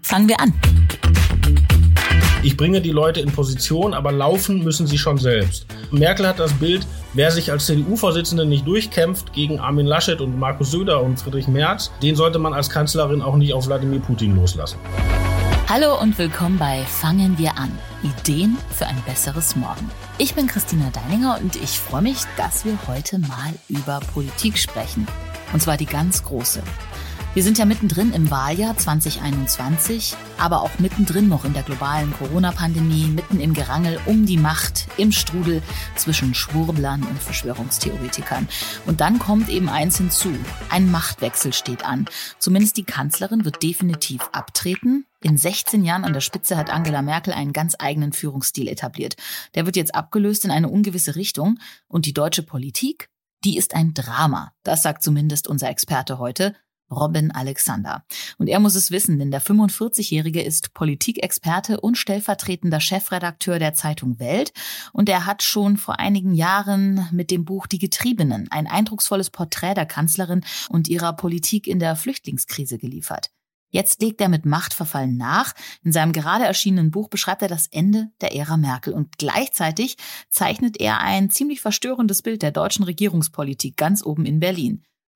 Fangen wir an. Ich bringe die Leute in Position, aber laufen müssen sie schon selbst. Merkel hat das Bild, wer sich als CDU-Vorsitzende nicht durchkämpft gegen Armin Laschet und Markus Söder und Friedrich Merz, den sollte man als Kanzlerin auch nicht auf Wladimir Putin loslassen. Hallo und willkommen bei Fangen wir an. Ideen für ein besseres Morgen. Ich bin Christina Deininger und ich freue mich, dass wir heute mal über Politik sprechen. Und zwar die ganz große. Wir sind ja mittendrin im Wahljahr 2021, aber auch mittendrin noch in der globalen Corona-Pandemie, mitten im Gerangel um die Macht, im Strudel zwischen Schwurblern und Verschwörungstheoretikern. Und dann kommt eben eins hinzu. Ein Machtwechsel steht an. Zumindest die Kanzlerin wird definitiv abtreten. In 16 Jahren an der Spitze hat Angela Merkel einen ganz eigenen Führungsstil etabliert. Der wird jetzt abgelöst in eine ungewisse Richtung. Und die deutsche Politik, die ist ein Drama. Das sagt zumindest unser Experte heute. Robin Alexander. Und er muss es wissen, denn der 45-Jährige ist Politikexperte und stellvertretender Chefredakteur der Zeitung Welt. Und er hat schon vor einigen Jahren mit dem Buch Die Getriebenen ein eindrucksvolles Porträt der Kanzlerin und ihrer Politik in der Flüchtlingskrise geliefert. Jetzt legt er mit Machtverfall nach. In seinem gerade erschienenen Buch beschreibt er das Ende der Ära Merkel und gleichzeitig zeichnet er ein ziemlich verstörendes Bild der deutschen Regierungspolitik ganz oben in Berlin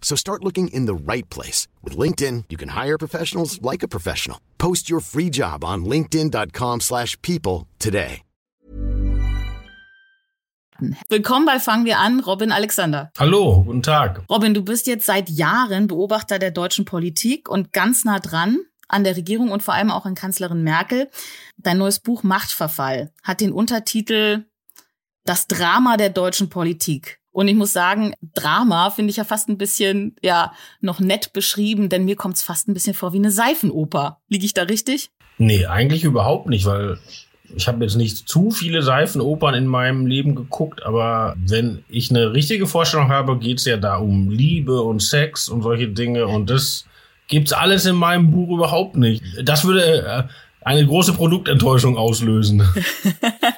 So start looking in the right place. With LinkedIn, you can hire professionals like a professional. Post your free job on linkedin.com slash people today. Willkommen bei Fangen wir an, Robin Alexander. Hallo, guten Tag. Robin, du bist jetzt seit Jahren Beobachter der deutschen Politik und ganz nah dran an der Regierung und vor allem auch an Kanzlerin Merkel. Dein neues Buch Machtverfall hat den Untertitel Das Drama der deutschen Politik. Und ich muss sagen, Drama finde ich ja fast ein bisschen, ja, noch nett beschrieben, denn mir kommt es fast ein bisschen vor wie eine Seifenoper. Liege ich da richtig? Nee, eigentlich überhaupt nicht, weil ich habe jetzt nicht zu viele Seifenopern in meinem Leben geguckt, aber wenn ich eine richtige Vorstellung habe, geht es ja da um Liebe und Sex und solche Dinge und das gibt's alles in meinem Buch überhaupt nicht. Das würde äh, eine große Produktenttäuschung auslösen.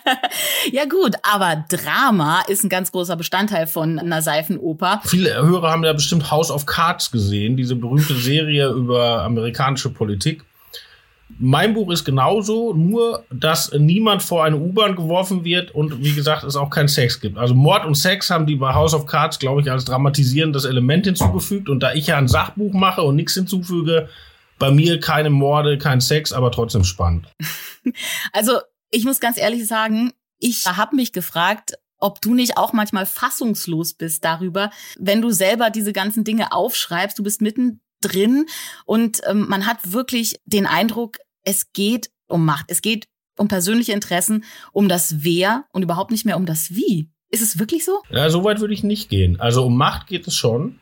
ja gut, aber Drama ist ein ganz großer Bestandteil von einer Seifenoper. Viele Hörer haben ja bestimmt House of Cards gesehen, diese berühmte Serie über amerikanische Politik. Mein Buch ist genauso, nur dass niemand vor eine U-Bahn geworfen wird und wie gesagt es auch keinen Sex gibt. Also Mord und Sex haben die bei House of Cards, glaube ich, als dramatisierendes Element hinzugefügt. Und da ich ja ein Sachbuch mache und nichts hinzufüge, bei mir keine Morde, kein Sex, aber trotzdem spannend. Also ich muss ganz ehrlich sagen, ich habe mich gefragt, ob du nicht auch manchmal fassungslos bist darüber, wenn du selber diese ganzen Dinge aufschreibst, du bist mittendrin und ähm, man hat wirklich den Eindruck, es geht um Macht, es geht um persönliche Interessen, um das Wer und überhaupt nicht mehr um das Wie. Ist es wirklich so? Ja, so weit würde ich nicht gehen. Also um Macht geht es schon.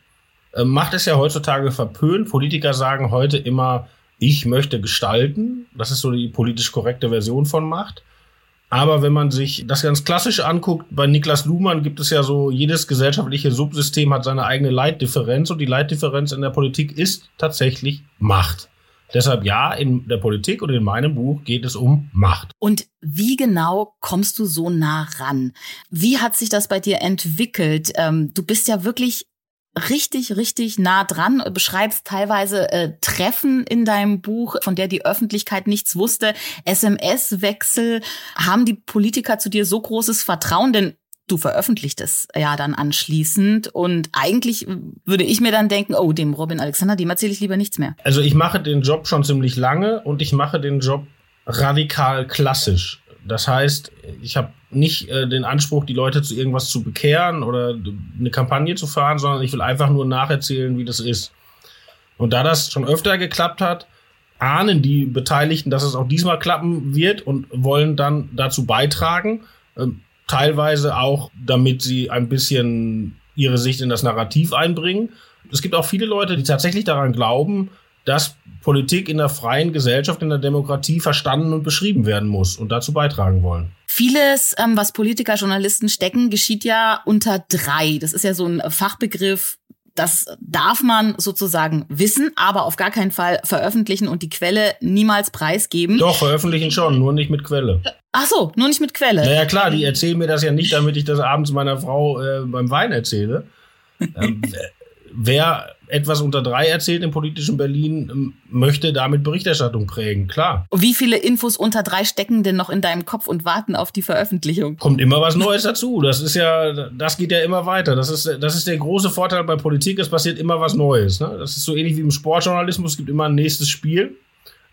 Ähm, Macht ist ja heutzutage verpönt. Politiker sagen heute immer, ich möchte gestalten. Das ist so die politisch korrekte Version von Macht. Aber wenn man sich das ganz klassisch anguckt, bei Niklas Luhmann gibt es ja so, jedes gesellschaftliche Subsystem hat seine eigene Leitdifferenz und die Leitdifferenz in der Politik ist tatsächlich Macht. Deshalb ja, in der Politik und in meinem Buch geht es um Macht. Und wie genau kommst du so nah ran? Wie hat sich das bei dir entwickelt? Ähm, du bist ja wirklich richtig, richtig nah dran, beschreibst teilweise äh, Treffen in deinem Buch, von der die Öffentlichkeit nichts wusste, SMS-Wechsel. Haben die Politiker zu dir so großes Vertrauen? Denn du veröffentlicht es ja dann anschließend und eigentlich würde ich mir dann denken, oh, dem Robin Alexander, dem erzähle ich lieber nichts mehr. Also ich mache den Job schon ziemlich lange und ich mache den Job radikal klassisch. Das heißt, ich habe nicht äh, den Anspruch, die Leute zu irgendwas zu bekehren oder eine Kampagne zu fahren, sondern ich will einfach nur nacherzählen, wie das ist. Und da das schon öfter geklappt hat, ahnen die Beteiligten, dass es auch diesmal klappen wird und wollen dann dazu beitragen, äh, teilweise auch, damit sie ein bisschen ihre Sicht in das Narrativ einbringen. Es gibt auch viele Leute, die tatsächlich daran glauben, dass Politik in der freien Gesellschaft, in der Demokratie verstanden und beschrieben werden muss und dazu beitragen wollen. Vieles, ähm, was Politiker, Journalisten stecken, geschieht ja unter drei. Das ist ja so ein Fachbegriff, das darf man sozusagen wissen, aber auf gar keinen Fall veröffentlichen und die Quelle niemals preisgeben. Doch, veröffentlichen schon, nur nicht mit Quelle. Ach so, nur nicht mit Quelle. Naja, klar, die erzählen mir das ja nicht, damit ich das abends meiner Frau äh, beim Wein erzähle. ähm, wer etwas unter drei erzählt im politischen Berlin, ähm, möchte damit Berichterstattung prägen, klar. Wie viele Infos unter drei stecken denn noch in deinem Kopf und warten auf die Veröffentlichung? Kommt immer was Neues dazu. Das ist ja, das geht ja immer weiter. Das ist, das ist der große Vorteil bei Politik. Es passiert immer was Neues. Ne? Das ist so ähnlich wie im Sportjournalismus. Es gibt immer ein nächstes Spiel.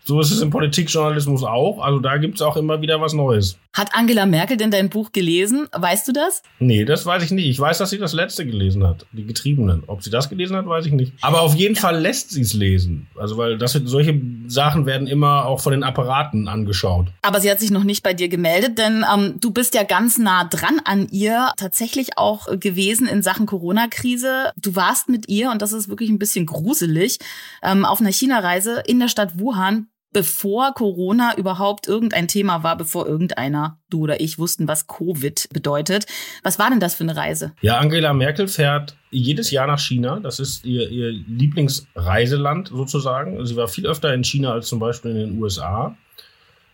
So ist es im Politikjournalismus auch. Also da gibt es auch immer wieder was Neues. Hat Angela Merkel denn dein Buch gelesen? Weißt du das? Nee, das weiß ich nicht. Ich weiß, dass sie das letzte gelesen hat. Die Getriebenen. Ob sie das gelesen hat, weiß ich nicht. Aber auf jeden Fall lässt sie es lesen. Also weil das, solche Sachen werden immer auch von den Apparaten angeschaut. Aber sie hat sich noch nicht bei dir gemeldet, denn ähm, du bist ja ganz nah dran an ihr tatsächlich auch gewesen in Sachen Corona-Krise. Du warst mit ihr, und das ist wirklich ein bisschen gruselig, ähm, auf einer China-Reise in der Stadt Wuhan bevor Corona überhaupt irgendein Thema war, bevor irgendeiner, du oder ich, wussten, was Covid bedeutet. Was war denn das für eine Reise? Ja, Angela Merkel fährt jedes Jahr nach China. Das ist ihr, ihr Lieblingsreiseland sozusagen. Sie war viel öfter in China als zum Beispiel in den USA.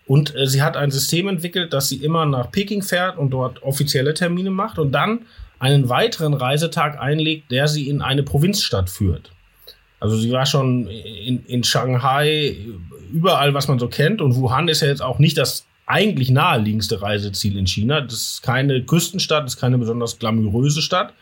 Und äh, sie hat ein System entwickelt, dass sie immer nach Peking fährt und dort offizielle Termine macht und dann einen weiteren Reisetag einlegt, der sie in eine Provinzstadt führt. Also sie war schon in, in Shanghai, überall, was man so kennt. Und Wuhan ist ja jetzt auch nicht das eigentlich naheliegendste Reiseziel in China. Das ist keine Küstenstadt, das ist keine besonders glamouröse Stadt.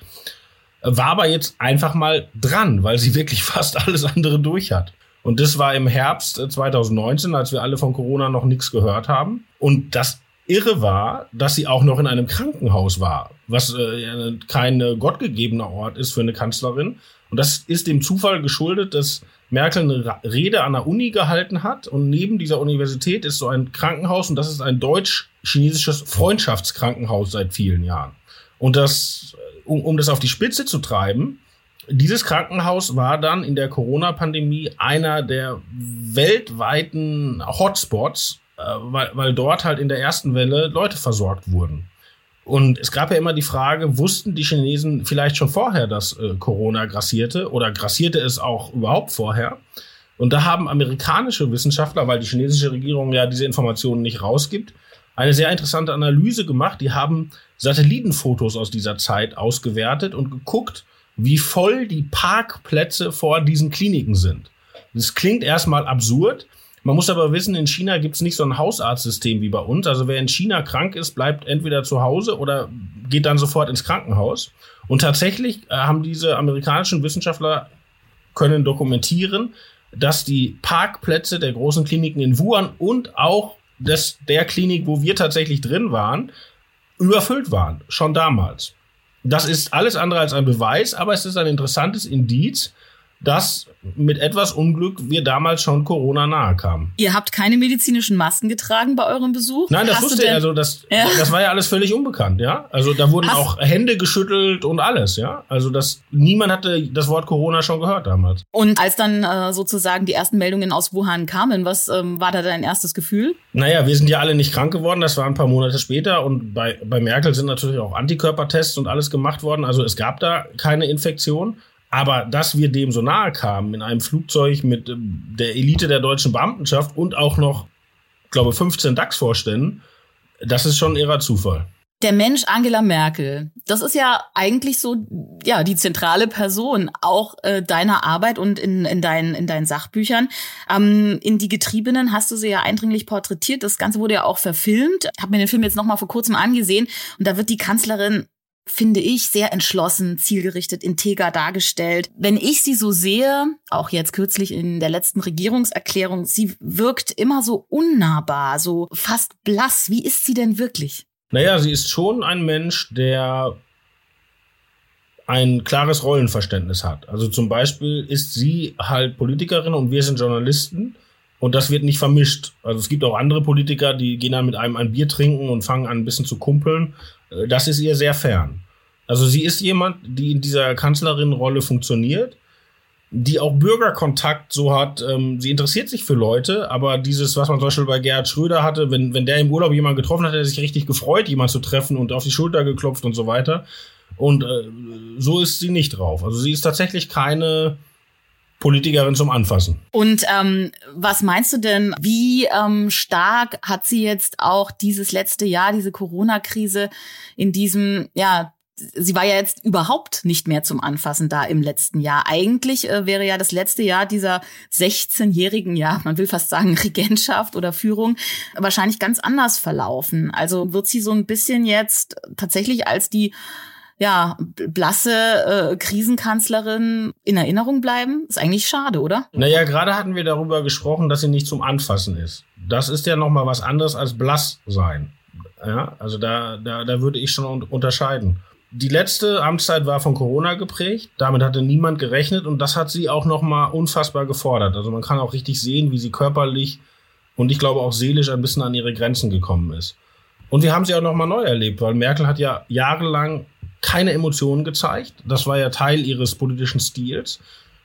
War aber jetzt einfach mal dran, weil sie wirklich fast alles andere durch hat. Und das war im Herbst 2019, als wir alle von Corona noch nichts gehört haben. Und das Irre war, dass sie auch noch in einem Krankenhaus war, was äh, kein äh, gottgegebener Ort ist für eine Kanzlerin. Und das ist dem Zufall geschuldet, dass Merkel eine Rede an der Uni gehalten hat und neben dieser Universität ist so ein Krankenhaus und das ist ein deutsch-chinesisches Freundschaftskrankenhaus seit vielen Jahren. Und das, um, um das auf die Spitze zu treiben, dieses Krankenhaus war dann in der Corona-Pandemie einer der weltweiten Hotspots, äh, weil, weil dort halt in der ersten Welle Leute versorgt wurden. Und es gab ja immer die Frage, wussten die Chinesen vielleicht schon vorher, dass äh, Corona grassierte oder grassierte es auch überhaupt vorher? Und da haben amerikanische Wissenschaftler, weil die chinesische Regierung ja diese Informationen nicht rausgibt, eine sehr interessante Analyse gemacht. Die haben Satellitenfotos aus dieser Zeit ausgewertet und geguckt, wie voll die Parkplätze vor diesen Kliniken sind. Das klingt erstmal absurd, man muss aber wissen, in China gibt es nicht so ein Hausarztsystem wie bei uns. Also wer in China krank ist, bleibt entweder zu Hause oder geht dann sofort ins Krankenhaus. Und tatsächlich äh, haben diese amerikanischen Wissenschaftler können dokumentieren, dass die Parkplätze der großen Kliniken in Wuhan und auch des, der Klinik, wo wir tatsächlich drin waren, überfüllt waren, schon damals. Das ist alles andere als ein Beweis, aber es ist ein interessantes Indiz, dass mit etwas Unglück wir damals schon Corona nahe kamen. Ihr habt keine medizinischen Masken getragen bei eurem Besuch? Nein, das Hast wusste er. Also das, ja. das war ja alles völlig unbekannt, ja. Also da wurden Hast auch Hände geschüttelt und alles, ja. Also das niemand hatte das Wort Corona schon gehört damals. Und als dann äh, sozusagen die ersten Meldungen aus Wuhan kamen, was ähm, war da dein erstes Gefühl? Naja, wir sind ja alle nicht krank geworden. Das war ein paar Monate später und bei bei Merkel sind natürlich auch Antikörpertests und alles gemacht worden. Also es gab da keine Infektion. Aber dass wir dem so nahe kamen in einem Flugzeug mit äh, der Elite der deutschen Beamtenschaft und auch noch, glaube 15 DAX-Vorständen, das ist schon irrer Zufall. Der Mensch Angela Merkel, das ist ja eigentlich so, ja, die zentrale Person auch äh, deiner Arbeit und in, in, deinen, in deinen Sachbüchern. Ähm, in Die Getriebenen hast du sie ja eindringlich porträtiert. Das Ganze wurde ja auch verfilmt. Habe mir den Film jetzt nochmal vor kurzem angesehen und da wird die Kanzlerin finde ich, sehr entschlossen, zielgerichtet, integer dargestellt. Wenn ich sie so sehe, auch jetzt kürzlich in der letzten Regierungserklärung, sie wirkt immer so unnahbar, so fast blass. Wie ist sie denn wirklich? Naja, sie ist schon ein Mensch, der ein klares Rollenverständnis hat. Also zum Beispiel ist sie halt Politikerin und wir sind Journalisten und das wird nicht vermischt. Also es gibt auch andere Politiker, die gehen dann mit einem ein Bier trinken und fangen an ein bisschen zu kumpeln. Äh, das ist ihr sehr fern. Also sie ist jemand, die in dieser Kanzlerin-Rolle funktioniert. die auch Bürgerkontakt so hat. Ähm, sie interessiert sich für Leute, aber dieses, was man zum Beispiel bei Gerhard Schröder hatte, wenn, wenn der im Urlaub jemanden getroffen hat, hat er sich richtig gefreut, jemanden zu treffen und auf die Schulter geklopft und so weiter. Und äh, so ist sie nicht drauf. Also sie ist tatsächlich keine Politikerin zum Anfassen. Und ähm, was meinst du denn, wie ähm, stark hat sie jetzt auch dieses letzte Jahr, diese Corona-Krise in diesem, ja, sie war ja jetzt überhaupt nicht mehr zum Anfassen da im letzten Jahr. Eigentlich äh, wäre ja das letzte Jahr dieser 16-jährigen, ja, man will fast sagen Regentschaft oder Führung, wahrscheinlich ganz anders verlaufen. Also wird sie so ein bisschen jetzt tatsächlich als die ja, blasse äh, Krisenkanzlerin in Erinnerung bleiben? Ist eigentlich schade, oder? Naja, gerade hatten wir darüber gesprochen, dass sie nicht zum Anfassen ist. Das ist ja nochmal was anderes als blass sein. Ja, also da, da, da würde ich schon unterscheiden. Die letzte Amtszeit war von Corona geprägt. Damit hatte niemand gerechnet und das hat sie auch noch mal unfassbar gefordert. Also man kann auch richtig sehen, wie sie körperlich und ich glaube auch seelisch ein bisschen an ihre Grenzen gekommen ist. Und wir haben sie auch noch mal neu erlebt, weil Merkel hat ja jahrelang keine Emotionen gezeigt. Das war ja Teil ihres politischen Stils.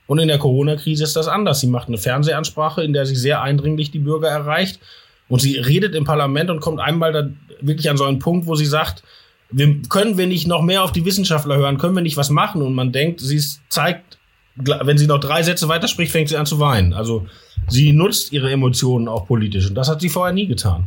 Und in der Corona-Krise ist das anders. Sie macht eine Fernsehansprache, in der sie sehr eindringlich die Bürger erreicht. Und sie redet im Parlament und kommt einmal da wirklich an so einen Punkt, wo sie sagt, wir, können wir nicht noch mehr auf die Wissenschaftler hören? Können wir nicht was machen? Und man denkt, sie zeigt, wenn sie noch drei Sätze weiterspricht, fängt sie an zu weinen. Also sie nutzt ihre Emotionen auch politisch. Und das hat sie vorher nie getan.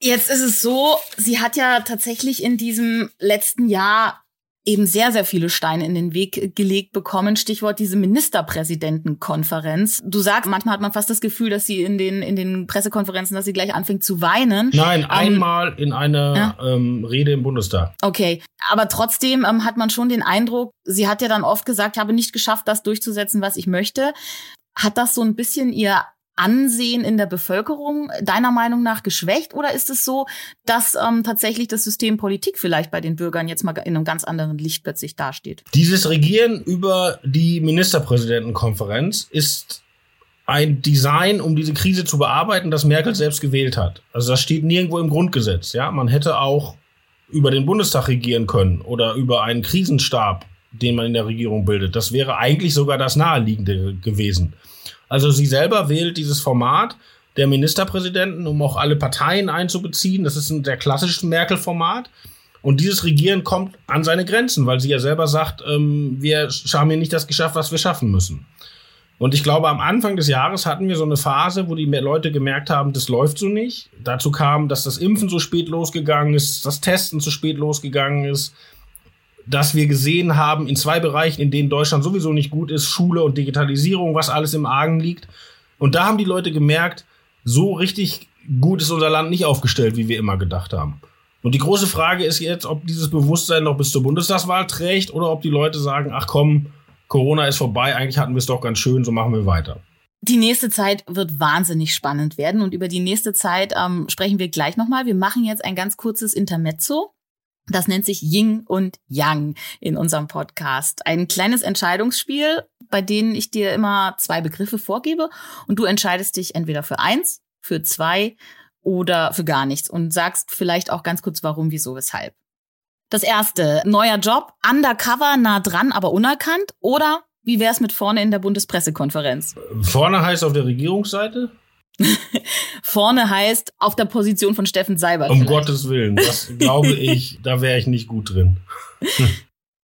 Jetzt ist es so, sie hat ja tatsächlich in diesem letzten Jahr eben sehr, sehr viele Steine in den Weg gelegt bekommen. Stichwort diese Ministerpräsidentenkonferenz. Du sagst, manchmal hat man fast das Gefühl, dass sie in den, in den Pressekonferenzen, dass sie gleich anfängt zu weinen. Nein, ähm, einmal in einer ja? ähm, Rede im Bundestag. Okay, aber trotzdem ähm, hat man schon den Eindruck, sie hat ja dann oft gesagt, ich habe nicht geschafft, das durchzusetzen, was ich möchte. Hat das so ein bisschen ihr Ansehen in der Bevölkerung deiner Meinung nach geschwächt oder ist es so, dass ähm, tatsächlich das System Politik vielleicht bei den Bürgern jetzt mal in einem ganz anderen Licht plötzlich dasteht? Dieses Regieren über die Ministerpräsidentenkonferenz ist ein Design, um diese Krise zu bearbeiten, das Merkel selbst gewählt hat. Also das steht nirgendwo im Grundgesetz. Ja, man hätte auch über den Bundestag regieren können oder über einen Krisenstab, den man in der Regierung bildet. Das wäre eigentlich sogar das Naheliegende gewesen. Also sie selber wählt dieses Format der Ministerpräsidenten, um auch alle Parteien einzubeziehen. Das ist ein sehr klassisches Merkel-Format. Und dieses Regieren kommt an seine Grenzen, weil sie ja selber sagt, ähm, wir haben hier nicht das geschafft, was wir schaffen müssen. Und ich glaube, am Anfang des Jahres hatten wir so eine Phase, wo die Leute gemerkt haben, das läuft so nicht. Dazu kam, dass das Impfen so spät losgegangen ist, das Testen zu spät losgegangen ist, dass wir gesehen haben, in zwei Bereichen, in denen Deutschland sowieso nicht gut ist, Schule und Digitalisierung, was alles im Argen liegt. Und da haben die Leute gemerkt, so richtig gut ist unser Land nicht aufgestellt, wie wir immer gedacht haben. Und die große Frage ist jetzt, ob dieses Bewusstsein noch bis zur Bundestagswahl trägt oder ob die Leute sagen, ach komm, Corona ist vorbei, eigentlich hatten wir es doch ganz schön, so machen wir weiter. Die nächste Zeit wird wahnsinnig spannend werden und über die nächste Zeit ähm, sprechen wir gleich nochmal. Wir machen jetzt ein ganz kurzes Intermezzo das nennt sich Ying und Yang in unserem Podcast. Ein kleines Entscheidungsspiel, bei dem ich dir immer zwei Begriffe vorgebe und du entscheidest dich entweder für eins, für zwei oder für gar nichts und sagst vielleicht auch ganz kurz warum, wieso, weshalb. Das erste, neuer Job, undercover, nah dran, aber unerkannt oder wie wär's mit vorne in der Bundespressekonferenz? Vorne heißt auf der Regierungsseite? Vorne heißt auf der Position von Steffen Seibert. Um vielleicht. Gottes Willen, das glaube ich, da wäre ich nicht gut drin.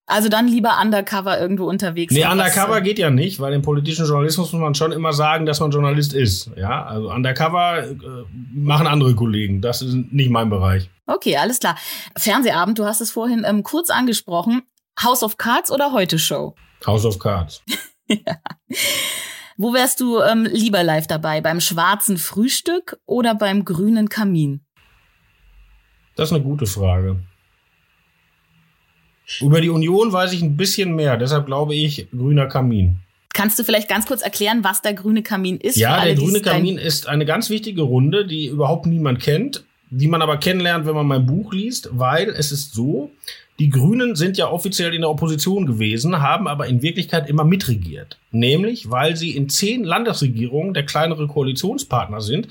Also dann lieber undercover irgendwo unterwegs. Nee, undercover geht ja nicht, weil im politischen Journalismus muss man schon immer sagen, dass man Journalist ist. Ja, also undercover äh, machen andere Kollegen. Das ist nicht mein Bereich. Okay, alles klar. Fernsehabend, du hast es vorhin ähm, kurz angesprochen. House of Cards oder Heute Show? House of Cards. ja. Wo wärst du ähm, lieber live dabei? Beim schwarzen Frühstück oder beim grünen Kamin? Das ist eine gute Frage. Über die Union weiß ich ein bisschen mehr, deshalb glaube ich grüner Kamin. Kannst du vielleicht ganz kurz erklären, was der grüne Kamin ist? Ja, alle, der grüne Kamin ist eine ganz wichtige Runde, die überhaupt niemand kennt, die man aber kennenlernt, wenn man mein Buch liest, weil es ist so, die Grünen sind ja offiziell in der Opposition gewesen, haben aber in Wirklichkeit immer mitregiert. Nämlich, weil sie in zehn Landesregierungen der kleinere Koalitionspartner sind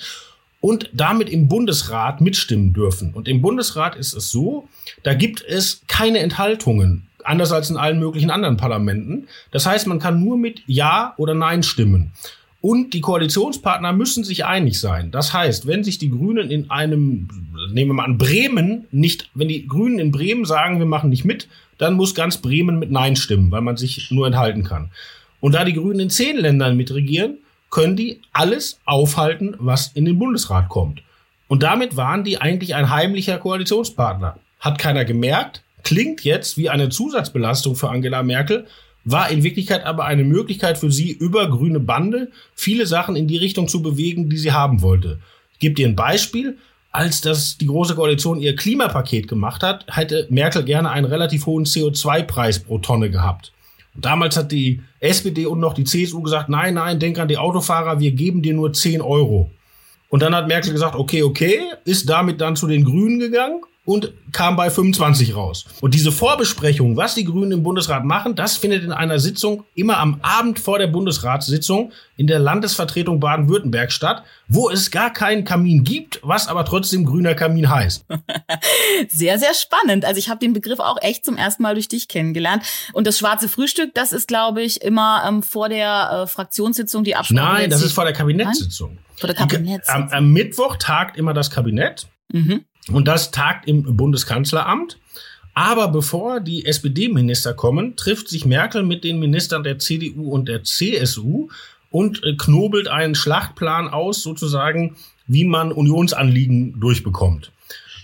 und damit im Bundesrat mitstimmen dürfen. Und im Bundesrat ist es so, da gibt es keine Enthaltungen. anders als in allen möglichen anderen Parlamenten. Das heißt, man kann nur mit Ja oder Nein stimmen. Und die Koalitionspartner müssen sich einig sein. Das heißt, wenn sich die Grünen in einem, nehmen wir mal an, Bremen nicht, wenn die Grünen in Bremen sagen, wir machen nicht mit, dann muss ganz Bremen mit Nein stimmen, weil man sich nur enthalten kann. Und da die Grünen in zehn Ländern mitregieren, können die alles aufhalten, was in den Bundesrat kommt. Und damit waren die eigentlich ein heimlicher Koalitionspartner. Hat keiner gemerkt, klingt jetzt wie eine Zusatzbelastung für Angela Merkel, war in Wirklichkeit aber eine Möglichkeit für sie, über grüne Bande viele Sachen in die Richtung zu bewegen, die sie haben wollte. Ich gebe dir ein Beispiel. Als das die Große Koalition ihr Klimapaket gemacht hat, hätte Merkel gerne einen relativ hohen CO2-Preis pro Tonne gehabt. Damals hat die SPD und noch die CSU gesagt, nein, nein, denk an die Autofahrer, wir geben dir nur 10 Euro. Und dann hat Merkel gesagt, okay, okay, ist damit dann zu den Grünen gegangen und kam bei 25 raus. Und diese Vorbesprechung, was die Grünen im Bundesrat machen, das findet in einer Sitzung immer am Abend vor der Bundesratssitzung in der Landesvertretung Baden-Württemberg statt, wo es gar keinen Kamin gibt, was aber trotzdem grüner Kamin heißt. Sehr, sehr spannend. Also ich habe den Begriff auch echt zum ersten Mal durch dich kennengelernt. Und das schwarze Frühstück, das ist, glaube ich, immer ähm, vor der äh, Fraktionssitzung die Absprache. Nein, das ist vor der Kabinettssitzung. Vor der Kabinettssitzung. Am, am Mittwoch tagt immer das Kabinett. Mhm. Und das tagt im Bundeskanzleramt. Aber bevor die SPD-Minister kommen, trifft sich Merkel mit den Ministern der CDU und der CSU und äh, knobelt einen Schlachtplan aus, sozusagen, wie man Unionsanliegen durchbekommt.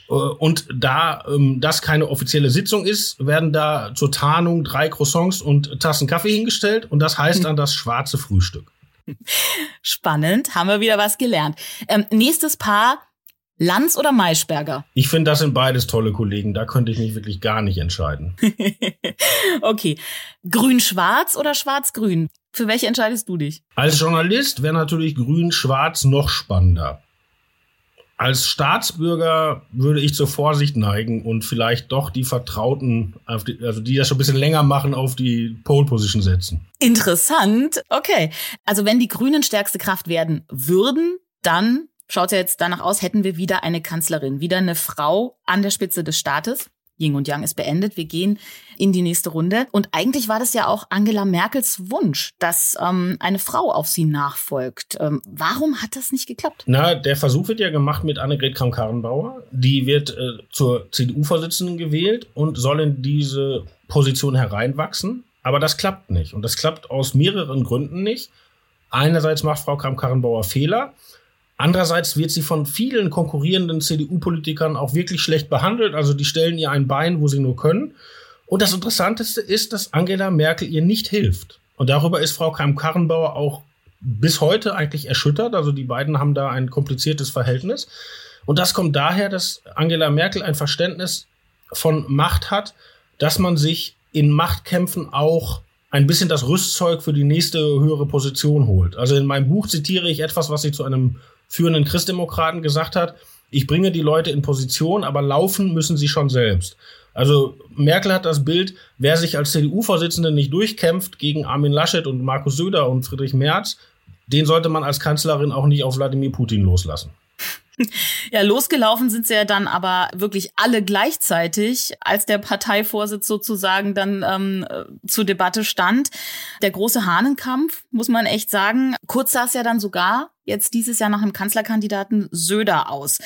Äh, und da ähm, das keine offizielle Sitzung ist, werden da zur Tarnung drei Croissants und Tassen Kaffee hingestellt und das heißt dann das schwarze Frühstück. Spannend, haben wir wieder was gelernt. Ähm, nächstes Paar Lanz oder Maischberger? Ich finde, das sind beides tolle Kollegen. Da könnte ich mich wirklich gar nicht entscheiden. okay. Grün-Schwarz oder Schwarz-Grün? Für welche entscheidest du dich? Als Journalist wäre natürlich Grün-Schwarz noch spannender. Als Staatsbürger würde ich zur Vorsicht neigen und vielleicht doch die Vertrauten, die, also die das schon ein bisschen länger machen, auf die Pole Position setzen. Interessant. Okay. Also wenn die Grünen stärkste Kraft werden würden, dann schaut ja jetzt danach aus, hätten wir wieder eine Kanzlerin, wieder eine Frau an der Spitze des Staates. Ying und Yang ist beendet. Wir gehen in die nächste Runde. Und eigentlich war das ja auch Angela Merkels Wunsch, dass ähm, eine Frau auf sie nachfolgt. Ähm, warum hat das nicht geklappt? Na, der Versuch wird ja gemacht mit Annegret Kramp-Karrenbauer. Die wird äh, zur CDU-Vorsitzenden gewählt und soll in diese Position hereinwachsen. Aber das klappt nicht. Und das klappt aus mehreren Gründen nicht. Einerseits macht Frau Kramp-Karrenbauer Fehler. Andererseits wird sie von vielen konkurrierenden CDU-Politikern auch wirklich schlecht behandelt. Also die stellen ihr ein Bein, wo sie nur können. Und das Interessanteste ist, dass Angela Merkel ihr nicht hilft. Und darüber ist Frau Kram-Karrenbauer auch bis heute eigentlich erschüttert. Also die beiden haben da ein kompliziertes Verhältnis. Und das kommt daher, dass Angela Merkel ein Verständnis von Macht hat, dass man sich in Machtkämpfen auch ein bisschen das Rüstzeug für die nächste höhere Position holt. Also in meinem Buch zitiere ich etwas, was sie zu einem führenden Christdemokraten gesagt hat, ich bringe die Leute in Position, aber laufen müssen sie schon selbst. Also Merkel hat das Bild, wer sich als CDU-Vorsitzende nicht durchkämpft gegen Armin Laschet und Markus Söder und Friedrich Merz, den sollte man als Kanzlerin auch nicht auf Wladimir Putin loslassen. Ja, losgelaufen sind sie ja dann aber wirklich alle gleichzeitig, als der Parteivorsitz sozusagen dann ähm, äh, zur Debatte stand. Der große Hahnenkampf, muss man echt sagen. Kurz es ja dann sogar jetzt dieses Jahr nach dem Kanzlerkandidaten Söder aus.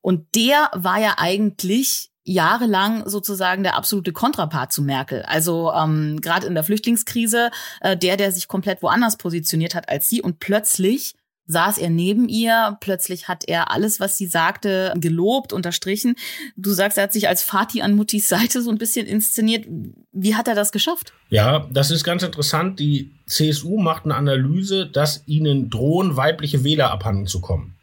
Und der war ja eigentlich jahrelang sozusagen der absolute Kontrapart zu Merkel. Also ähm, gerade in der Flüchtlingskrise, äh, der, der sich komplett woanders positioniert hat als sie und plötzlich saß er neben ihr. Plötzlich hat er alles, was sie sagte, gelobt, unterstrichen. Du sagst, er hat sich als Fatih an Muttis Seite so ein bisschen inszeniert. Wie hat er das geschafft? Ja, das ist ganz interessant. Die CSU macht eine Analyse, dass ihnen drohen, weibliche Wähler abhanden zu kommen.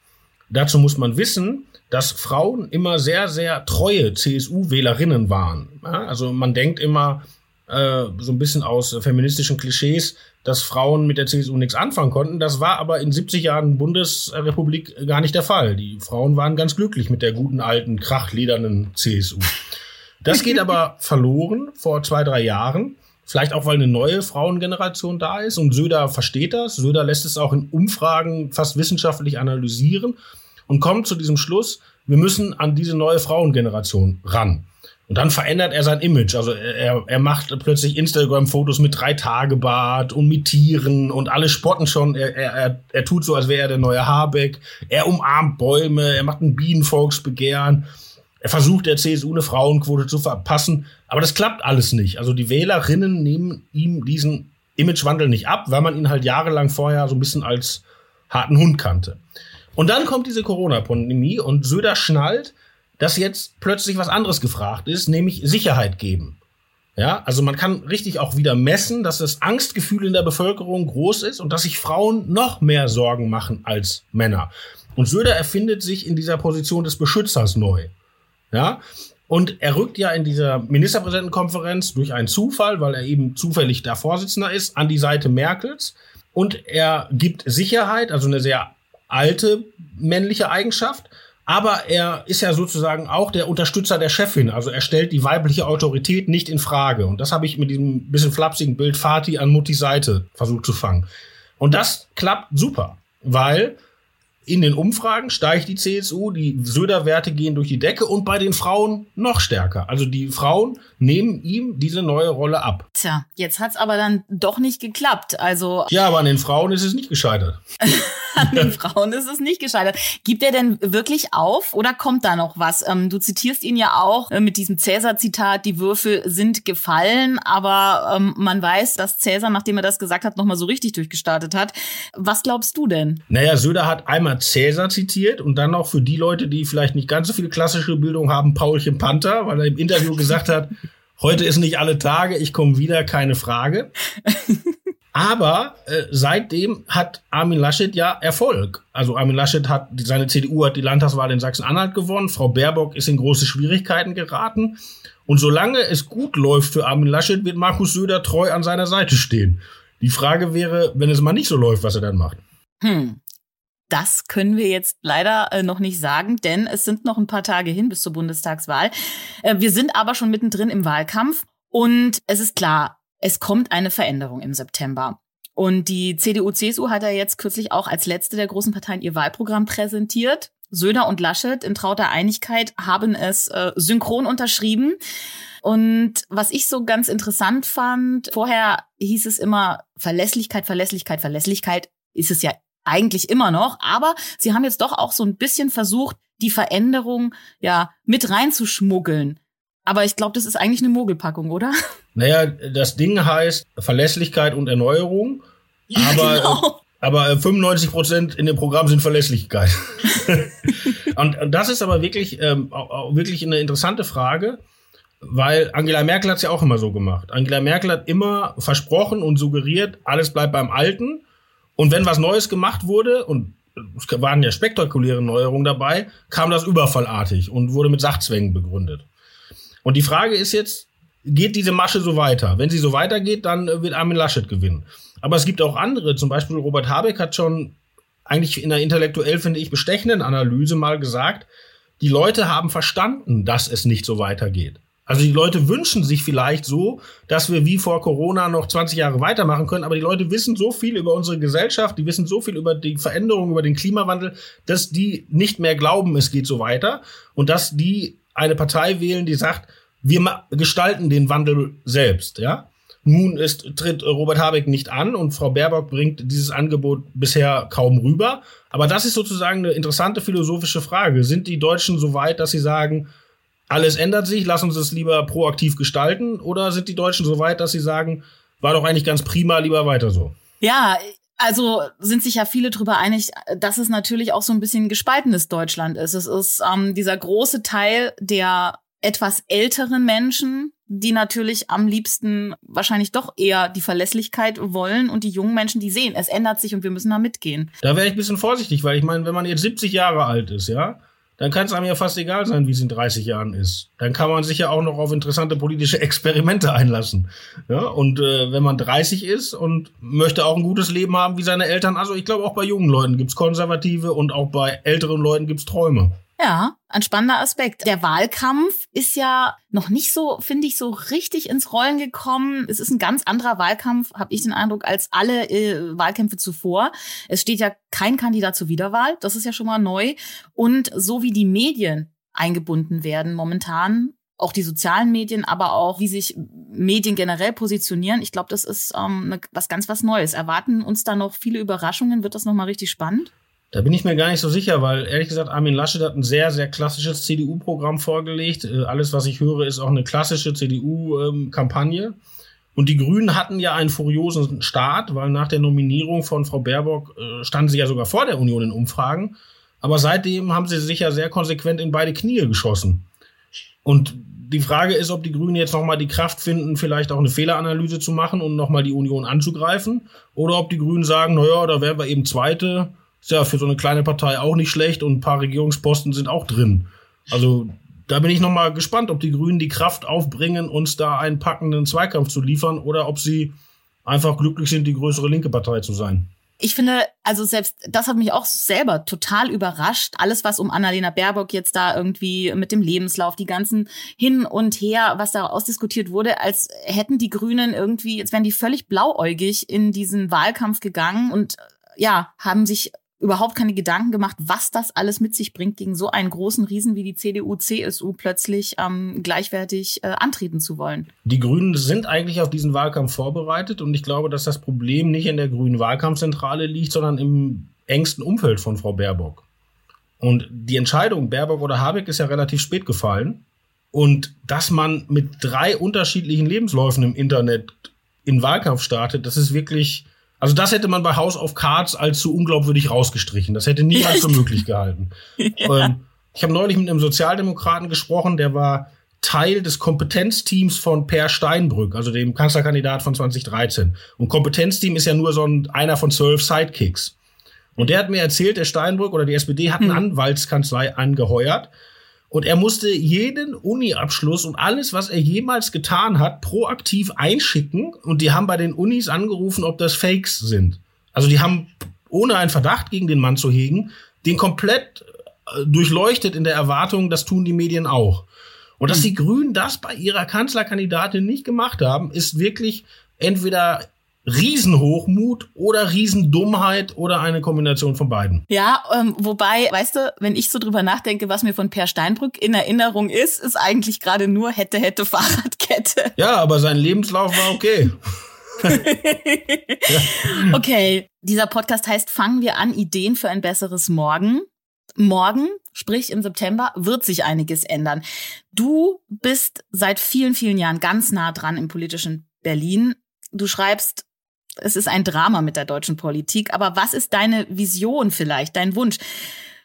Dazu muss man wissen, dass Frauen immer sehr, sehr treue CSU-Wählerinnen waren. Also man denkt immer, äh, so ein bisschen aus feministischen Klischees, dass Frauen mit der CSU nichts anfangen konnten. Das war aber in 70 Jahren Bundesrepublik gar nicht der Fall. Die Frauen waren ganz glücklich mit der guten alten, krachledernen CSU. Das geht aber verloren vor zwei, drei Jahren. Vielleicht auch, weil eine neue Frauengeneration da ist und Söder versteht das. Söder lässt es auch in Umfragen fast wissenschaftlich analysieren und kommt zu diesem Schluss, wir müssen an diese neue Frauengeneration ran. Und dann verändert er sein Image. Also er, er macht plötzlich Instagram-Fotos mit drei Tage Bart und mit Tieren und alle spotten schon. Er, er, er tut so, als wäre er der neue Habeck. Er umarmt Bäume, er macht ein Bienenvolksbegehren. Er versucht der CSU eine Frauenquote zu verpassen. Aber das klappt alles nicht. Also die Wählerinnen nehmen ihm diesen Imagewandel nicht ab, weil man ihn halt jahrelang vorher so ein bisschen als harten Hund kannte. Und dann kommt diese Corona-Pandemie und Söder schnallt, dass jetzt plötzlich was anderes gefragt ist, nämlich Sicherheit geben. Ja, also man kann richtig auch wieder messen, dass das Angstgefühl in der Bevölkerung groß ist und dass sich Frauen noch mehr Sorgen machen als Männer. Und Söder erfindet sich in dieser Position des Beschützers neu. Ja, und er rückt ja in dieser Ministerpräsidentenkonferenz durch einen Zufall, weil er eben zufällig der Vorsitzender ist, an die Seite Merkels. Und er gibt Sicherheit, also eine sehr alte männliche Eigenschaft. Aber er ist ja sozusagen auch der Unterstützer der Chefin. Also er stellt die weibliche Autorität nicht in Frage. Und das habe ich mit diesem bisschen flapsigen Bild Fatih an Muttis Seite versucht zu fangen. Und das klappt super, weil in den Umfragen steigt die CSU, die Söder-Werte gehen durch die Decke und bei den Frauen noch stärker. Also die Frauen nehmen ihm diese neue Rolle ab. Tja, jetzt hat's aber dann doch nicht geklappt. Also ja, aber an den Frauen ist es nicht gescheitert. an den Frauen ist es nicht gescheitert. Gibt er denn wirklich auf oder kommt da noch was? Ähm, du zitierst ihn ja auch äh, mit diesem Cäsar-Zitat, die Würfel sind gefallen, aber ähm, man weiß, dass Cäsar, nachdem er das gesagt hat, nochmal so richtig durchgestartet hat. Was glaubst du denn? Naja, Söder hat einmal einmal Cäsar zitiert und dann auch für die Leute, die vielleicht nicht ganz so viel klassische Bildung haben, Paulchen Panther, weil er im Interview gesagt hat, heute ist nicht alle Tage, ich komme wieder, keine Frage. Aber äh, seitdem hat Armin Laschet ja Erfolg. Also Armin Laschet hat, seine CDU hat die Landtagswahl in Sachsen-Anhalt gewonnen. Frau Baerbock ist in große Schwierigkeiten geraten. Und solange es gut läuft für Armin Laschet, wird Markus Söder treu an seiner Seite stehen. Die Frage wäre, wenn es mal nicht so läuft, was er dann macht. Hm. Das können wir jetzt leider äh, noch nicht sagen, denn es sind noch ein paar Tage hin bis zur Bundestagswahl. Äh, wir sind aber schon mittendrin im Wahlkampf und es ist klar, es kommt eine Veränderung im September. Und die CDU-CSU hat ja jetzt kürzlich auch als letzte der großen Parteien ihr Wahlprogramm präsentiert. Söder und Laschet in trauter Einigkeit haben es äh, synchron unterschrieben. Und was ich so ganz interessant fand, vorher hieß es immer Verlässlichkeit, Verlässlichkeit, Verlässlichkeit. Ist es ja eigentlich immer noch, aber sie haben jetzt doch auch so ein bisschen versucht, die Veränderung ja mit reinzuschmuggeln. Aber ich glaube, das ist eigentlich eine Mogelpackung, oder? Naja, das Ding heißt Verlässlichkeit und Erneuerung. Ja, aber, genau. aber 95 Prozent in dem Programm sind Verlässlichkeit. und das ist aber wirklich, ähm, wirklich eine interessante Frage, weil Angela Merkel hat es ja auch immer so gemacht. Angela Merkel hat immer versprochen und suggeriert, alles bleibt beim Alten. Und wenn was Neues gemacht wurde, und es waren ja spektakuläre Neuerungen dabei, kam das überfallartig und wurde mit Sachzwängen begründet. Und die Frage ist jetzt, geht diese Masche so weiter? Wenn sie so weitergeht, dann wird Armin Laschet gewinnen. Aber es gibt auch andere, zum Beispiel Robert Habeck hat schon eigentlich in einer intellektuell, finde ich, bestechenden Analyse mal gesagt, die Leute haben verstanden, dass es nicht so weitergeht. Also die Leute wünschen sich vielleicht so, dass wir wie vor Corona noch 20 Jahre weitermachen können, aber die Leute wissen so viel über unsere Gesellschaft, die wissen so viel über die Veränderung, über den Klimawandel, dass die nicht mehr glauben, es geht so weiter und dass die eine Partei wählen, die sagt, wir gestalten den Wandel selbst, ja. Nun ist, tritt Robert Habeck nicht an und Frau Baerbock bringt dieses Angebot bisher kaum rüber. Aber das ist sozusagen eine interessante philosophische Frage. Sind die Deutschen so weit, dass sie sagen, alles ändert sich, lass uns es lieber proaktiv gestalten? Oder sind die Deutschen so weit, dass sie sagen, war doch eigentlich ganz prima, lieber weiter so? Ja, also sind sich ja viele darüber einig, dass es natürlich auch so ein bisschen gespaltenes Deutschland ist. Es ist ähm, dieser große Teil der etwas älteren Menschen, die natürlich am liebsten wahrscheinlich doch eher die Verlässlichkeit wollen und die jungen Menschen, die sehen, es ändert sich und wir müssen da mitgehen. Da wäre ich ein bisschen vorsichtig, weil ich meine, wenn man jetzt 70 Jahre alt ist, ja, dann kann es einem ja fast egal sein, wie es in 30 Jahren ist. Dann kann man sich ja auch noch auf interessante politische Experimente einlassen. Ja, und äh, wenn man 30 ist und möchte auch ein gutes Leben haben wie seine Eltern, also ich glaube auch bei jungen Leuten gibt's Konservative und auch bei älteren Leuten gibt's Träume. Ja, ein spannender Aspekt. Der Wahlkampf ist ja noch nicht so, finde ich, so richtig ins Rollen gekommen. Es ist ein ganz anderer Wahlkampf, habe ich den Eindruck, als alle äh, Wahlkämpfe zuvor. Es steht ja kein Kandidat zur Wiederwahl, das ist ja schon mal neu. Und so wie die Medien eingebunden werden momentan, auch die sozialen Medien, aber auch wie sich Medien generell positionieren. Ich glaube, das ist ähm, ne, was ganz was Neues. Erwarten uns da noch viele Überraschungen? Wird das nochmal richtig spannend? Da bin ich mir gar nicht so sicher, weil ehrlich gesagt, Armin Laschet hat ein sehr, sehr klassisches CDU-Programm vorgelegt. Äh, alles, was ich höre, ist auch eine klassische CDU-Kampagne. Und die Grünen hatten ja einen furiosen Start, weil nach der Nominierung von Frau Baerbock äh, standen sie ja sogar vor der Union in Umfragen. Aber seitdem haben sie sich ja sehr konsequent in beide Knie geschossen. Und die Frage ist, ob die Grünen jetzt nochmal die Kraft finden, vielleicht auch eine Fehleranalyse zu machen und nochmal die Union anzugreifen. Oder ob die Grünen sagen, naja, da wären wir eben Zweite. Ist ja für so eine kleine Partei auch nicht schlecht und ein paar Regierungsposten sind auch drin. Also da bin ich nochmal gespannt, ob die Grünen die Kraft aufbringen, uns da einen packenden Zweikampf zu liefern oder ob sie einfach glücklich sind, die größere linke Partei zu sein. Ich finde, also selbst das hat mich auch selber total überrascht. Alles, was um Annalena Baerbock jetzt da irgendwie mit dem Lebenslauf, die ganzen hin und her, was da ausdiskutiert wurde, als hätten die Grünen irgendwie, jetzt wären die völlig blauäugig in diesen Wahlkampf gegangen und ja, haben sich überhaupt keine Gedanken gemacht, was das alles mit sich bringt, gegen so einen großen Riesen wie die CDU, CSU plötzlich ähm, gleichwertig äh, antreten zu wollen. Die Grünen sind eigentlich auf diesen Wahlkampf vorbereitet und ich glaube, dass das Problem nicht in der grünen Wahlkampfzentrale liegt, sondern im engsten Umfeld von Frau Baerbock. Und die Entscheidung, Baerbock oder Habeck, ist ja relativ spät gefallen. Und dass man mit drei unterschiedlichen Lebensläufen im Internet in Wahlkampf startet, das ist wirklich also das hätte man bei House of Cards als zu unglaubwürdig rausgestrichen. Das hätte niemand für möglich gehalten. ja. ähm, ich habe neulich mit einem Sozialdemokraten gesprochen, der war Teil des Kompetenzteams von Per Steinbrück, also dem Kanzlerkandidat von 2013. Und Kompetenzteam ist ja nur so ein, einer von zwölf Sidekicks. Und der hat mir erzählt, der Steinbrück oder die SPD hat eine hm. Anwaltskanzlei angeheuert und er musste jeden Uni-Abschluss und alles, was er jemals getan hat, proaktiv einschicken. Und die haben bei den Unis angerufen, ob das Fakes sind. Also die haben, ohne einen Verdacht gegen den Mann zu hegen, den komplett äh, durchleuchtet in der Erwartung, das tun die Medien auch. Und dass hm. die Grünen das bei ihrer Kanzlerkandidatin nicht gemacht haben, ist wirklich entweder Riesenhochmut oder Riesendummheit oder eine Kombination von beiden. Ja, ähm, wobei, weißt du, wenn ich so drüber nachdenke, was mir von Per Steinbrück in Erinnerung ist, ist eigentlich gerade nur hätte, hätte Fahrradkette. Ja, aber sein Lebenslauf war okay. okay, dieser Podcast heißt Fangen wir an, Ideen für ein besseres Morgen. Morgen, sprich im September, wird sich einiges ändern. Du bist seit vielen, vielen Jahren ganz nah dran im politischen Berlin. Du schreibst es ist ein Drama mit der deutschen Politik. Aber was ist deine Vision vielleicht, dein Wunsch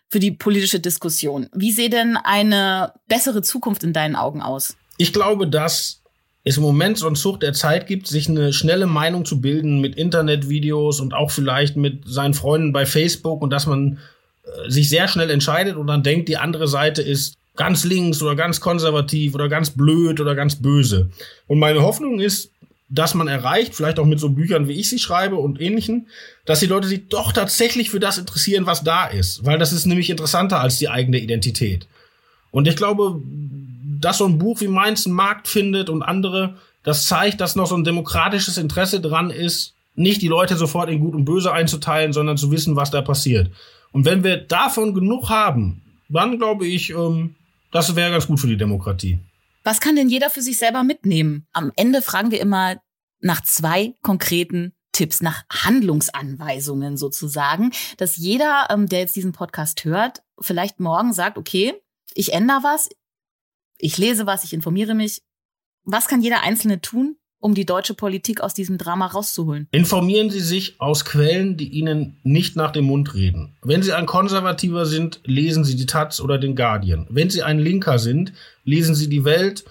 für die politische Diskussion? Wie sehe denn eine bessere Zukunft in deinen Augen aus? Ich glaube, dass es im Moment so einen Zug der Zeit gibt, sich eine schnelle Meinung zu bilden mit Internetvideos und auch vielleicht mit seinen Freunden bei Facebook und dass man äh, sich sehr schnell entscheidet und dann denkt, die andere Seite ist ganz links oder ganz konservativ oder ganz blöd oder ganz böse. Und meine Hoffnung ist, dass man erreicht, vielleicht auch mit so Büchern, wie ich sie schreibe und ähnlichen, dass die Leute sich doch tatsächlich für das interessieren, was da ist. Weil das ist nämlich interessanter als die eigene Identität. Und ich glaube, dass so ein Buch wie meins einen Markt findet und andere, das zeigt, dass noch so ein demokratisches Interesse dran ist, nicht die Leute sofort in Gut und Böse einzuteilen, sondern zu wissen, was da passiert. Und wenn wir davon genug haben, dann glaube ich, ähm, das wäre ganz gut für die Demokratie. Was kann denn jeder für sich selber mitnehmen? Am Ende fragen wir immer nach zwei konkreten Tipps, nach Handlungsanweisungen sozusagen, dass jeder, ähm, der jetzt diesen Podcast hört, vielleicht morgen sagt, okay, ich ändere was, ich lese was, ich informiere mich. Was kann jeder Einzelne tun, um die deutsche Politik aus diesem Drama rauszuholen? Informieren Sie sich aus Quellen, die Ihnen nicht nach dem Mund reden. Wenn Sie ein Konservativer sind, lesen Sie die Taz oder den Guardian. Wenn Sie ein Linker sind, lesen Sie die Welt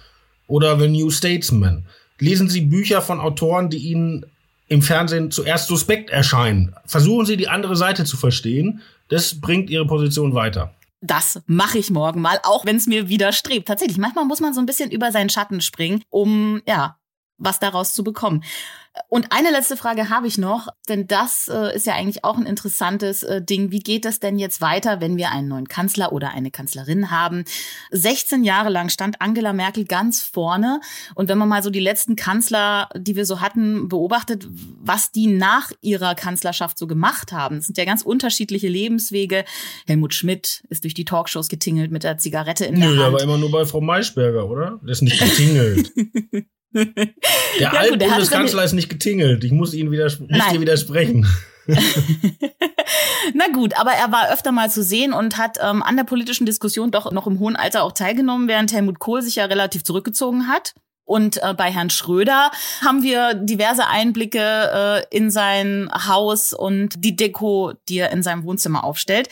oder The New Statesman. Lesen Sie Bücher von Autoren, die Ihnen im Fernsehen zuerst suspekt erscheinen. Versuchen Sie die andere Seite zu verstehen. Das bringt Ihre Position weiter das mache ich morgen mal, auch wenn es mir widerstrebt. Tatsächlich, manchmal muss man so ein bisschen über seinen Schatten springen, um ja was daraus zu bekommen. Und eine letzte Frage habe ich noch, denn das äh, ist ja eigentlich auch ein interessantes äh, Ding. Wie geht es denn jetzt weiter, wenn wir einen neuen Kanzler oder eine Kanzlerin haben? 16 Jahre lang stand Angela Merkel ganz vorne. Und wenn man mal so die letzten Kanzler, die wir so hatten, beobachtet, was die nach ihrer Kanzlerschaft so gemacht haben, das sind ja ganz unterschiedliche Lebenswege. Helmut Schmidt ist durch die Talkshows getingelt mit der Zigarette in der Nö, Hand. aber immer nur bei Frau Maischberger, oder? Der ist nicht getingelt. Der Ja, der es Altbundeskanzler ist nicht getingelt. Ich muss Ihnen widers muss Nein. dir widersprechen. Na gut, aber er war öfter mal zu sehen und hat ähm, an der politischen Diskussion doch noch im hohen Alter auch teilgenommen, während Helmut Kohl sich ja relativ zurückgezogen hat. Und äh, bei Herrn Schröder haben wir diverse Einblicke äh, in sein Haus und die Deko, die er in seinem Wohnzimmer aufstellt.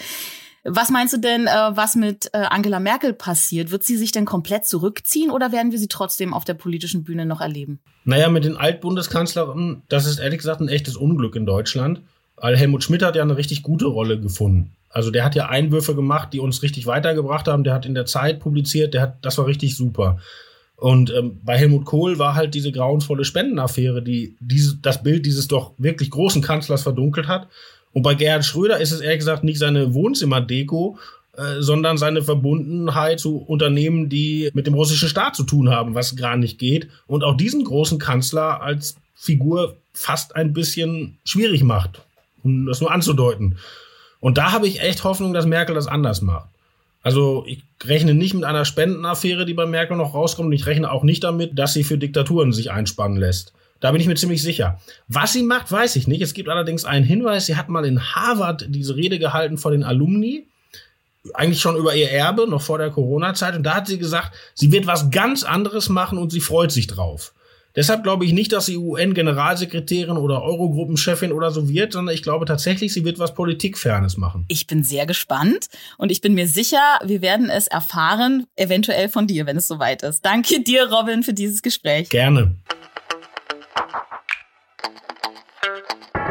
Was meinst du denn, äh, was mit äh, Angela Merkel passiert? Wird sie sich denn komplett zurückziehen oder werden wir sie trotzdem auf der politischen Bühne noch erleben? Naja, mit den Altbundeskanzlerinnen, das ist ehrlich gesagt ein echtes Unglück in Deutschland. Weil Helmut Schmidt hat ja eine richtig gute Rolle gefunden. Also der hat ja Einwürfe gemacht, die uns richtig weitergebracht haben. Der hat in der Zeit publiziert, der hat, das war richtig super. Und ähm, bei Helmut Kohl war halt diese grauenvolle Spendenaffäre, die diese, das Bild dieses doch wirklich großen Kanzlers verdunkelt hat. Und bei Gerhard Schröder ist es ehrlich gesagt nicht seine Wohnzimmerdeko, äh, sondern seine Verbundenheit zu Unternehmen, die mit dem russischen Staat zu tun haben, was gar nicht geht. Und auch diesen großen Kanzler als Figur fast ein bisschen schwierig macht, um das nur anzudeuten. Und da habe ich echt Hoffnung, dass Merkel das anders macht. Also ich rechne nicht mit einer Spendenaffäre, die bei Merkel noch rauskommt. Und ich rechne auch nicht damit, dass sie für Diktaturen sich einspannen lässt. Da bin ich mir ziemlich sicher. Was sie macht, weiß ich nicht. Es gibt allerdings einen Hinweis. Sie hat mal in Harvard diese Rede gehalten vor den Alumni. Eigentlich schon über ihr Erbe, noch vor der Corona-Zeit. Und da hat sie gesagt, sie wird was ganz anderes machen und sie freut sich drauf. Deshalb glaube ich nicht, dass sie UN-Generalsekretärin oder Eurogruppenchefin oder so wird, sondern ich glaube tatsächlich, sie wird was Politikfernes machen. Ich bin sehr gespannt und ich bin mir sicher, wir werden es erfahren, eventuell von dir, wenn es soweit ist. Danke dir, Robin, für dieses Gespräch. Gerne.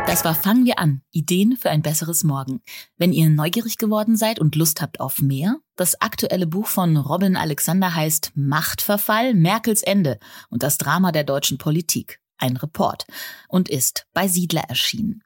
Das war Fangen wir an. Ideen für ein besseres Morgen. Wenn ihr neugierig geworden seid und Lust habt auf mehr, das aktuelle Buch von Robin Alexander heißt Machtverfall, Merkels Ende und das Drama der deutschen Politik. Ein Report. Und ist bei Siedler erschienen.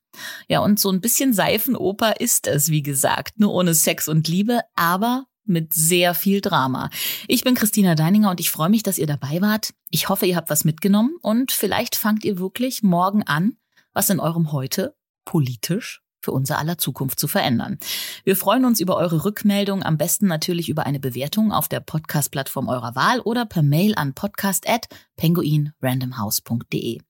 Ja, und so ein bisschen Seifenoper ist es, wie gesagt. Nur ohne Sex und Liebe, aber mit sehr viel Drama. Ich bin Christina Deininger und ich freue mich, dass ihr dabei wart. Ich hoffe, ihr habt was mitgenommen und vielleicht fangt ihr wirklich morgen an, was in eurem Heute politisch für unser aller Zukunft zu verändern. Wir freuen uns über eure Rückmeldung, am besten natürlich über eine Bewertung auf der Podcast-Plattform eurer Wahl oder per Mail an podcast@penguinrandomhouse.de.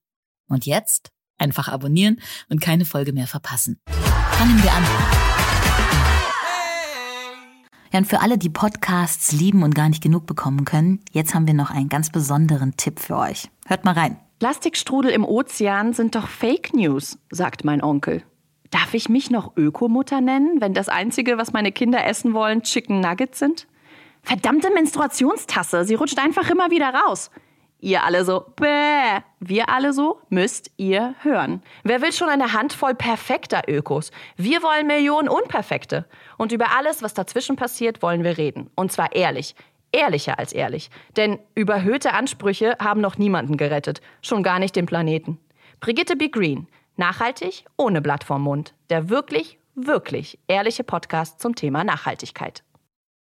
Und jetzt einfach abonnieren und keine Folge mehr verpassen. Fangen wir an. Ja, und für alle, die Podcasts lieben und gar nicht genug bekommen können, jetzt haben wir noch einen ganz besonderen Tipp für euch. Hört mal rein. Plastikstrudel im Ozean sind doch Fake News, sagt mein Onkel. Darf ich mich noch Ökomutter nennen, wenn das Einzige, was meine Kinder essen wollen, Chicken Nuggets sind? Verdammte Menstruationstasse, sie rutscht einfach immer wieder raus. Ihr alle so, bäh. Wir alle so, müsst ihr hören. Wer will schon eine Handvoll perfekter Ökos? Wir wollen Millionen Unperfekte. Und über alles, was dazwischen passiert, wollen wir reden. Und zwar ehrlich. Ehrlicher als ehrlich. Denn überhöhte Ansprüche haben noch niemanden gerettet. Schon gar nicht den Planeten. Brigitte B. Green. Nachhaltig, ohne Blatt vorm Mund. Der wirklich, wirklich ehrliche Podcast zum Thema Nachhaltigkeit.